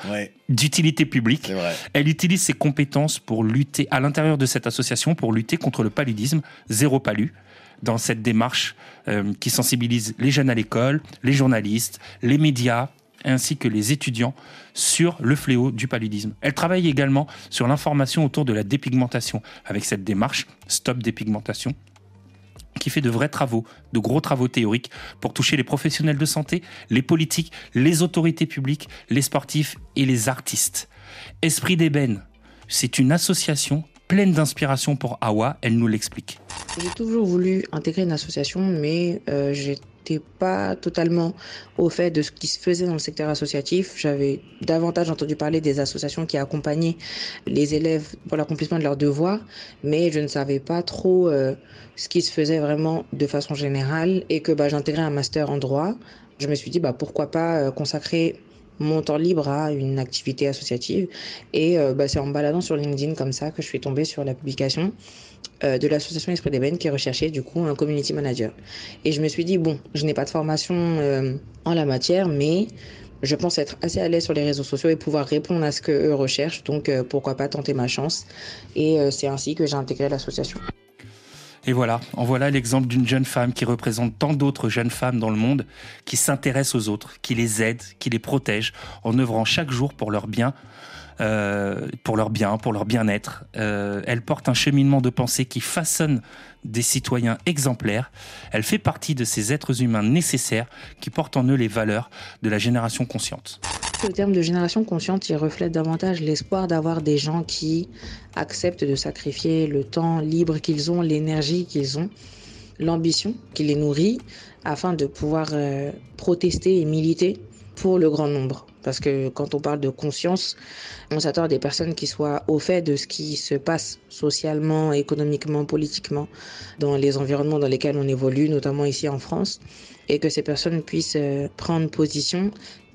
d'utilité publique. Elle utilise ses compétences pour lutter à l'intérieur de cette association pour lutter contre le paludisme, zéro palu dans cette démarche euh, qui sensibilise les jeunes à l'école, les journalistes, les médias, ainsi que les étudiants sur le fléau du paludisme. Elle travaille également sur l'information autour de la dépigmentation avec cette démarche Stop dépigmentation qui fait de vrais travaux, de gros travaux théoriques pour toucher les professionnels de santé, les politiques, les autorités publiques, les sportifs et les artistes. Esprit d'ébène, c'est une association pleine d'inspiration pour Awa, elle nous l'explique. J'ai toujours voulu intégrer une association, mais euh, j'étais pas totalement au fait de ce qui se faisait dans le secteur associatif. J'avais davantage entendu parler des associations qui accompagnaient les élèves pour l'accomplissement de leurs devoirs, mais je ne savais pas trop euh, ce qui se faisait vraiment de façon générale et que bah, j'intégrais un master en droit. Je me suis dit bah, pourquoi pas euh, consacrer mon temps libre à une activité associative. Et euh, bah, c'est en baladant sur LinkedIn comme ça que je suis tombée sur la publication euh, de l'association Esprit d'Ébène qui recherchait du coup un community manager. Et je me suis dit, bon, je n'ai pas de formation euh, en la matière, mais je pense être assez à l'aise sur les réseaux sociaux et pouvoir répondre à ce qu'eux recherchent. Donc pourquoi pas tenter ma chance. Et c'est ainsi que j'ai intégré l'association. Et voilà, en voilà l'exemple d'une jeune femme qui représente tant d'autres jeunes femmes dans le monde, qui s'intéressent aux autres, qui les aide, qui les protège, en œuvrant chaque jour pour leur bien, euh, pour leur bien, pour leur bien-être. Euh, elle porte un cheminement de pensée qui façonne des citoyens exemplaires. Elle fait partie de ces êtres humains nécessaires qui portent en eux les valeurs de la génération consciente. Le terme de génération consciente, il reflète davantage l'espoir d'avoir des gens qui acceptent de sacrifier le temps libre qu'ils ont, l'énergie qu'ils ont, l'ambition qui les nourrit, afin de pouvoir euh, protester et militer pour le grand nombre. Parce que quand on parle de conscience, on s'attend à des personnes qui soient au fait de ce qui se passe socialement, économiquement, politiquement, dans les environnements dans lesquels on évolue, notamment ici en France, et que ces personnes puissent euh, prendre position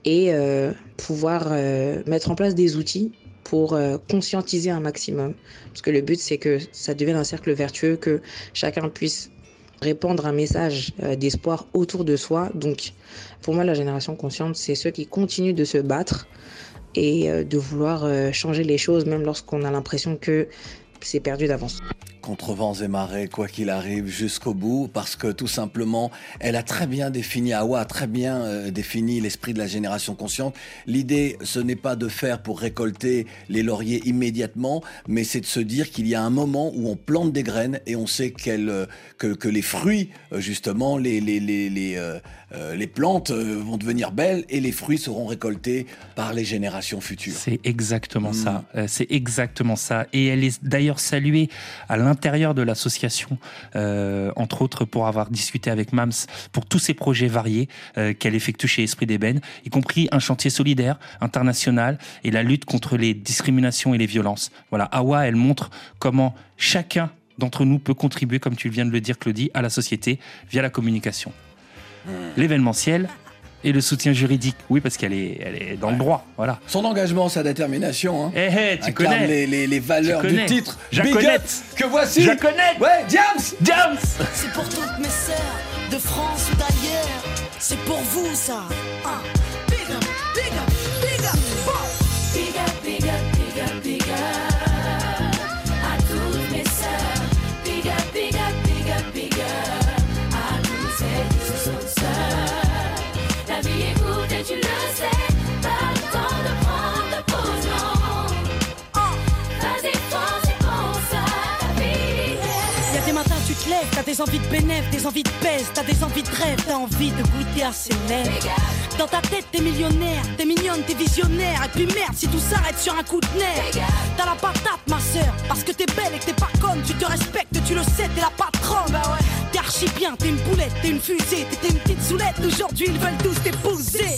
et euh, pouvoir euh, mettre en place des outils pour euh, conscientiser un maximum. Parce que le but, c'est que ça devienne un cercle vertueux, que chacun puisse répandre un message d'espoir autour de soi. Donc, pour moi, la génération consciente, c'est ceux qui continuent de se battre et de vouloir changer les choses, même lorsqu'on a l'impression que c'est perdu d'avance. Contre vents et marées, quoi qu'il arrive, jusqu'au bout, parce que tout simplement, elle a très bien défini, Awa a très bien euh, défini l'esprit de la génération consciente. L'idée, ce n'est pas de faire pour récolter les lauriers immédiatement, mais c'est de se dire qu'il y a un moment où on plante des graines et on sait euh, que, que les fruits, euh, justement, les, les, les, les, les plantes vont devenir belles et les fruits seront récoltés par les générations futures. C'est exactement ça. Euh, C'est exactement ça. Et elle est d'ailleurs saluée à l'intérieur de l'association, euh, entre autres pour avoir discuté avec Mams pour tous ces projets variés euh, qu'elle effectue chez Esprit d'Ébène, y compris un chantier solidaire international et la lutte contre les discriminations et les violences. Voilà, Awa, elle montre comment chacun d'entre nous peut contribuer, comme tu viens de le dire, Claudie, à la société via la communication. L'événementiel et le soutien juridique. Oui, parce qu'elle est, elle est dans le droit. Voilà. Son engagement, sa détermination. Hein, Eh, eh, tu incarne connais. les, les, les valeurs du titre. Je Big connais. up que voici. Je connais. Ouais, Diams. Diams. C'est pour toutes mes sœurs de France ou d'ailleurs. C'est pour vous ça. Ah. Des envies de bénéf, des envies de pèse, t'as des envies de rêve, t'as envie de goûter à ses lèvres. Dans ta tête t'es millionnaire, t'es mignonne, t'es visionnaire, et puis merde si tout s'arrête sur un coup de nerf. T'as la patate ma sœur, parce que t'es belle et que t'es pas conne, tu te respectes, tu le sais, t'es la patronne. T'es archi bien, t'es une boulette, t'es une fusée, t'étais une petite soulette, aujourd'hui ils veulent tous t'épouser.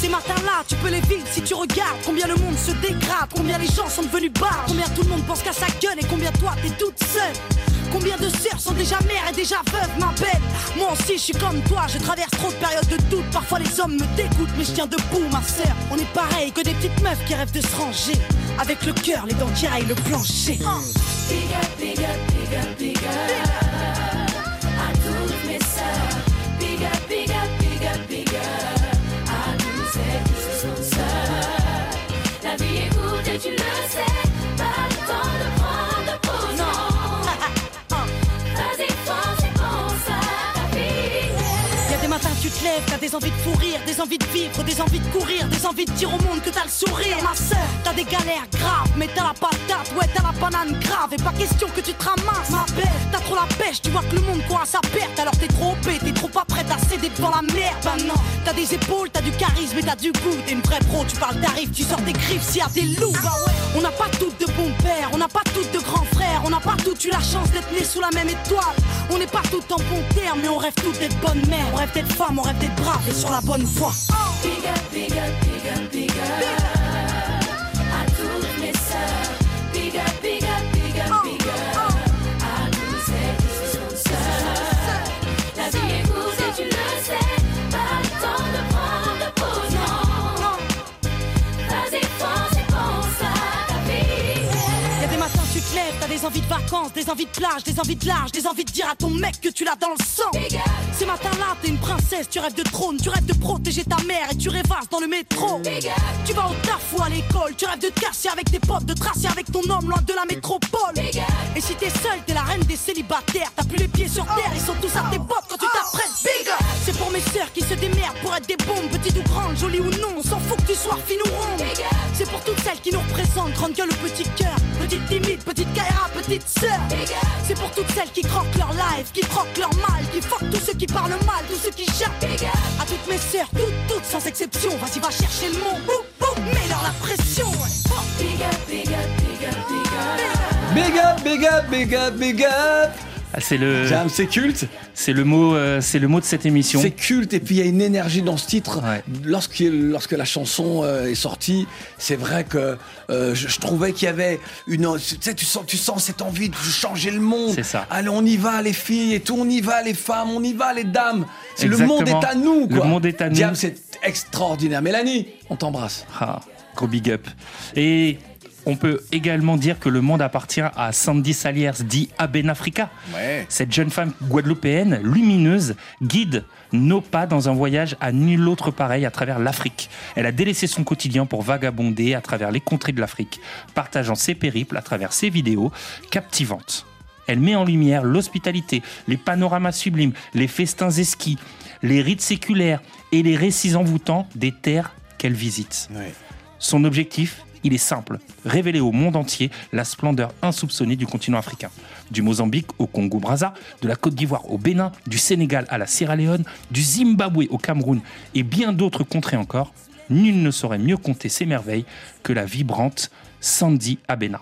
Ces matins-là, tu peux les vivre si tu regardes combien le monde se dégrade, combien les gens sont devenus barres, combien tout le monde pense qu'à sa gueule et combien toi t'es toute seule. Combien de sœurs sont déjà ta mère est déjà veuve, ma belle. Moi aussi, je suis comme toi, je traverse trop de périodes de doute. Parfois, les hommes me dégoûtent, mais je tiens debout, ma sœur. On est pareil que des petites meufs qui rêvent de se ranger. Avec le cœur, les dents qui raillent le plancher. Big up, big up, big up, big up. À toutes mes sœurs. Big up, des envies de fou rire, des envies de vivre, des envies de courir, des envies de dire au monde que t'as le sourire. Ma sœur, t'as des galères graves, mais t'as la patate, ouais t'as la banane grave, et pas question que tu te ramasses. Ma belle, t'as trop la pêche, tu vois que le monde court à sa perte, alors t'es trop OP, t'es trop pas prête à céder devant la merde. Bah non, t'as des épaules, t'as du charisme et t'as du goût, t'es une vraie pro, tu parles d'arrive, tu sors des griffes s'il y a des loups. Bah on n'a pas toutes de bons pères, on n'a pas toutes de grands frères, on n'a pas toutes eu la chance d'être nés sous la même étoile. On n'est pas toutes en bon terme, mais on rêve toutes d'être bonnes mères, on rêve d'être femmes, on rêve d'être braves et sur la bonne voie. Big up, big up, big up, big up. À toutes mes sœurs. Big up, big up, envies de vacances, des envies de plage, des envies de large, des envies de dire à ton mec que tu l'as dans le sang. Ces matins-là, t'es une princesse, tu rêves de trône, tu rêves de protéger ta mère et tu rêvasses dans le métro. Tu vas au taf ou à l'école, tu rêves de te avec tes potes, de tracer avec ton homme loin de la métropole. Et si t'es seule, t'es la reine des célibataires, t'as plus les pieds sur terre, ils sont tous à tes potes quand tu t'apprêtes. Big C'est pour mes sœurs qui se démerdent pour être des bombes, petites ou grandes, jolies ou non, on s'en fout que tu sois fine ou ronde. C'est pour toutes celles qui nous représentent, grande gueule ou petit cœur, petite timide, petite Kaira, petite sœur. C'est pour toutes celles qui croquent leur life, qui croquent leur mal, qui fuck tous ceux qui parlent mal, tous ceux qui jappent. À toutes mes sœurs, toutes, toutes sans exception, vas-y va chercher le mot, boum, boum, mets-leur la pression. Big up, big up, big up, big up. Big up, big up, big up, big up. Ah, c'est le. Jam, c'est culte. C'est le mot, euh, c'est le mot de cette émission. C'est culte et puis il y a une énergie dans ce titre. Lorsque, lorsque la chanson euh, est sortie, c'est vrai que euh, je, je trouvais qu'il y avait une, tu sais, tu sens, tu sens cette envie de changer le monde. C'est ça. Allez, on y va les filles et tout, on y va les femmes, on y va les dames. C'est le monde est à nous. Le Quoi. monde est à nous. Diam, c'est extraordinaire. Mélanie, on t'embrasse. Ah, gros big up. Et on peut également dire que le monde appartient à Sandy Saliers, dit Aben Africa. Ouais. Cette jeune femme guadeloupéenne, lumineuse, guide nos pas dans un voyage à nul autre pareil à travers l'Afrique. Elle a délaissé son quotidien pour vagabonder à travers les contrées de l'Afrique, partageant ses périples à travers ses vidéos captivantes. Elle met en lumière l'hospitalité, les panoramas sublimes, les festins esquis, les rites séculaires et les récits envoûtants des terres qu'elle visite. Son objectif, il est simple, révéler au monde entier la splendeur insoupçonnée du continent africain. Du Mozambique au Congo-Braza, de la Côte d'Ivoire au Bénin, du Sénégal à la Sierra Leone, du Zimbabwe au Cameroun et bien d'autres contrées encore, nul ne saurait mieux compter ces merveilles que la vibrante Sandy Abena.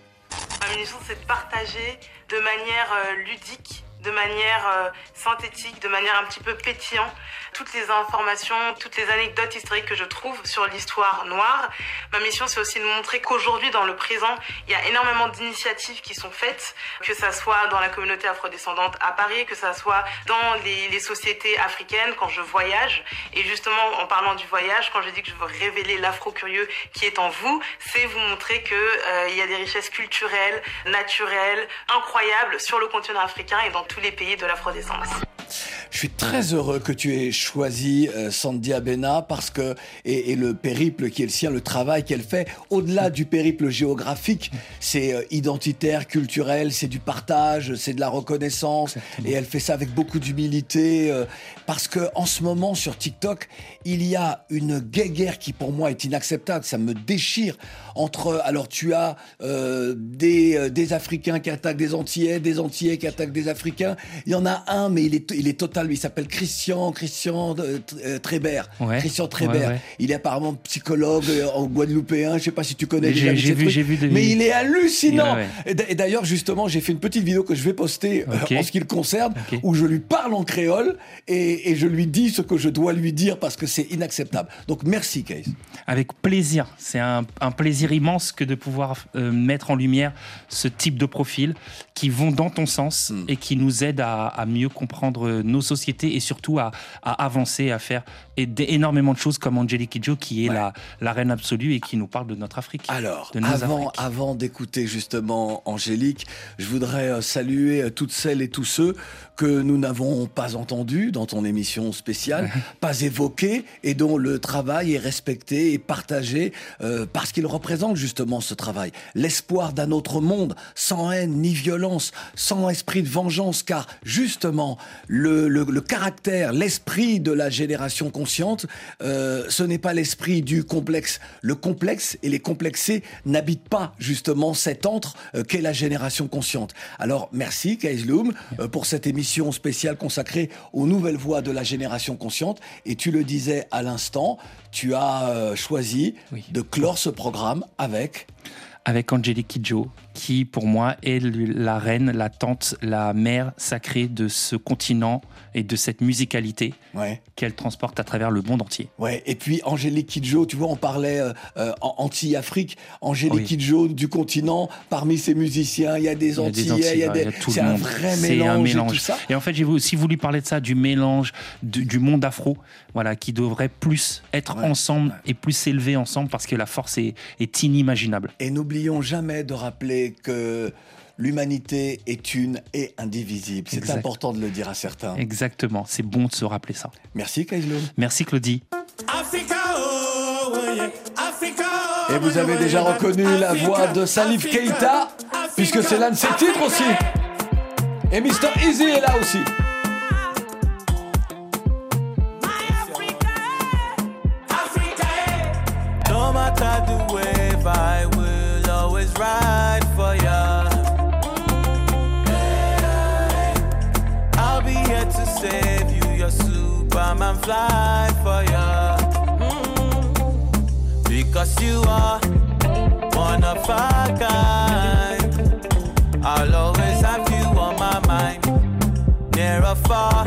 De manière euh, synthétique, de manière un petit peu pétillant, toutes les informations, toutes les anecdotes historiques que je trouve sur l'histoire noire. Ma mission, c'est aussi de montrer qu'aujourd'hui, dans le présent, il y a énormément d'initiatives qui sont faites, que ça soit dans la communauté afrodescendante à Paris, que ça soit dans les, sociétés africaines, quand je voyage. Et justement, en parlant du voyage, quand je dis que je veux révéler l'afro-curieux qui est en vous, c'est vous montrer que euh, y a des richesses culturelles, naturelles, incroyables sur le continent africain et dans tous les pays de l'afrodescendance. Je suis très heureux que tu aies choisi euh, Sandy Abena parce que et, et le périple qui est le sien, le travail qu'elle fait, au-delà du périple géographique, c'est euh, identitaire, culturel, c'est du partage, c'est de la reconnaissance. Et elle fait ça avec beaucoup d'humilité euh, parce que en ce moment sur TikTok, il y a une guéguerre qui pour moi est inacceptable, ça me déchire entre alors tu as euh, des euh, des Africains qui attaquent des Antillais, des Antillais qui attaquent des Africains, il y en a un mais il est il est totalement Il s'appelle Christian, Christian euh, euh, Trébert. Ouais. Christian Trébert. Ouais, ouais. Il est apparemment psychologue euh, en guadeloupéen. Je sais pas si tu connais. J'ai- vu- j'ai vu des- Mais il est hallucinant. Et d'ailleurs, justement, j'ai fait une petite vidéo que je vais poster euh, Ok. en ce qui le concerne, où je lui parle en créole et, et je lui dis ce que je dois lui dire parce que c'est inacceptable. Donc merci, Case. Avec plaisir. C'est un, un plaisir immense que de pouvoir euh, mettre en lumière ce type de profils qui vont dans ton sens Hmm. et qui nous aident à, à mieux comprendre nos sociétés et surtout à, à avancer, à faire énormément de choses comme Angelique Kidjo qui est la, la reine absolue et qui nous parle de notre Afrique. Alors, avant d'écouter justement Angélique, je voudrais euh, saluer euh, toutes celles et tous ceux que nous n'avons pas entendus dans ton émission spéciale, pas évoqués et dont le travail est respecté et partagé euh, parce qu'il représente justement ce travail. L'espoir d'un autre monde sans haine ni violence, sans esprit de vengeance, car justement le, le- le caractère, l'esprit de la génération consciente, euh, ce n'est pas l'esprit du complexe. Le complexe et les complexés n'habitent pas justement cet antre euh, qu'est la génération consciente. Alors merci Kaisloum euh, pour cette émission spéciale consacrée aux nouvelles voix de la génération consciente. Et tu le disais à l'instant, tu as choisi de clore ce programme avec avec Angelique Kidjo, qui pour moi est la reine, la tante, la mère sacrée de ce continent et de cette musicalité Ouais. qu'elle transporte à travers le monde entier. Ouais, et puis Angélique Kidjo, tu vois, on parlait euh, euh, anti-Afrique. Angélique Oui. Kidjo du continent, parmi ses musiciens, il y a des des Antillais, il y a des. a tout C'est le un monde. vrai mélange, un et tout ça. Et en fait, j'ai aussi voulu parler de ça, du mélange du, du monde afro, voilà, qui devrait plus être ensemble et plus s'élever ensemble parce que la force est, est inimaginable. Et n'oublions jamais de rappeler que l'humanité est une et indivisible. C'est important de le dire à certains. Exactement, c'est bon de se rappeler ça. Merci Kaislo. Merci Claudie. Africa, oh, yeah. Africa, Et vous avez déjà reconnu la voix de Salif Keita, puisque c'est l'un de ses titres aussi. Et Mr. Easy est là aussi. Superman fly for ya. Mm. Because you are one of a kind. I'll always have you on my mind, near or far.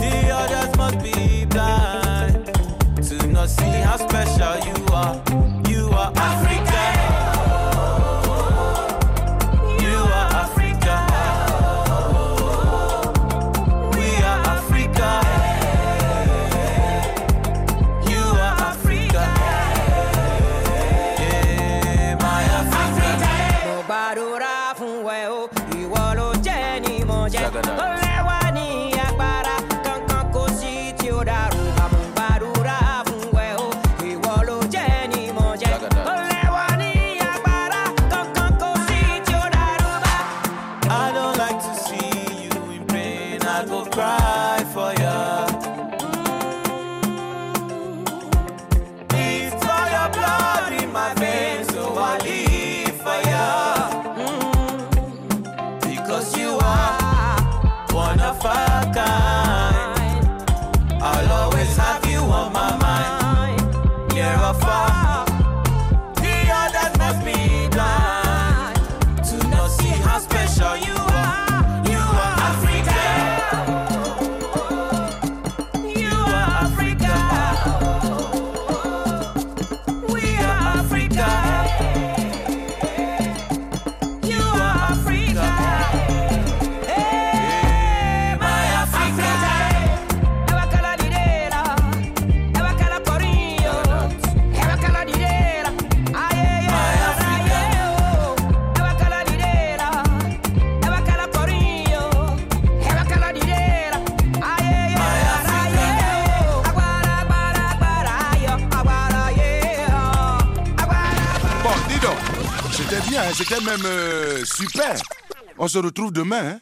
The others must be blind to not see how special. You are ni Même euh, super. On se retrouve demain. Hein?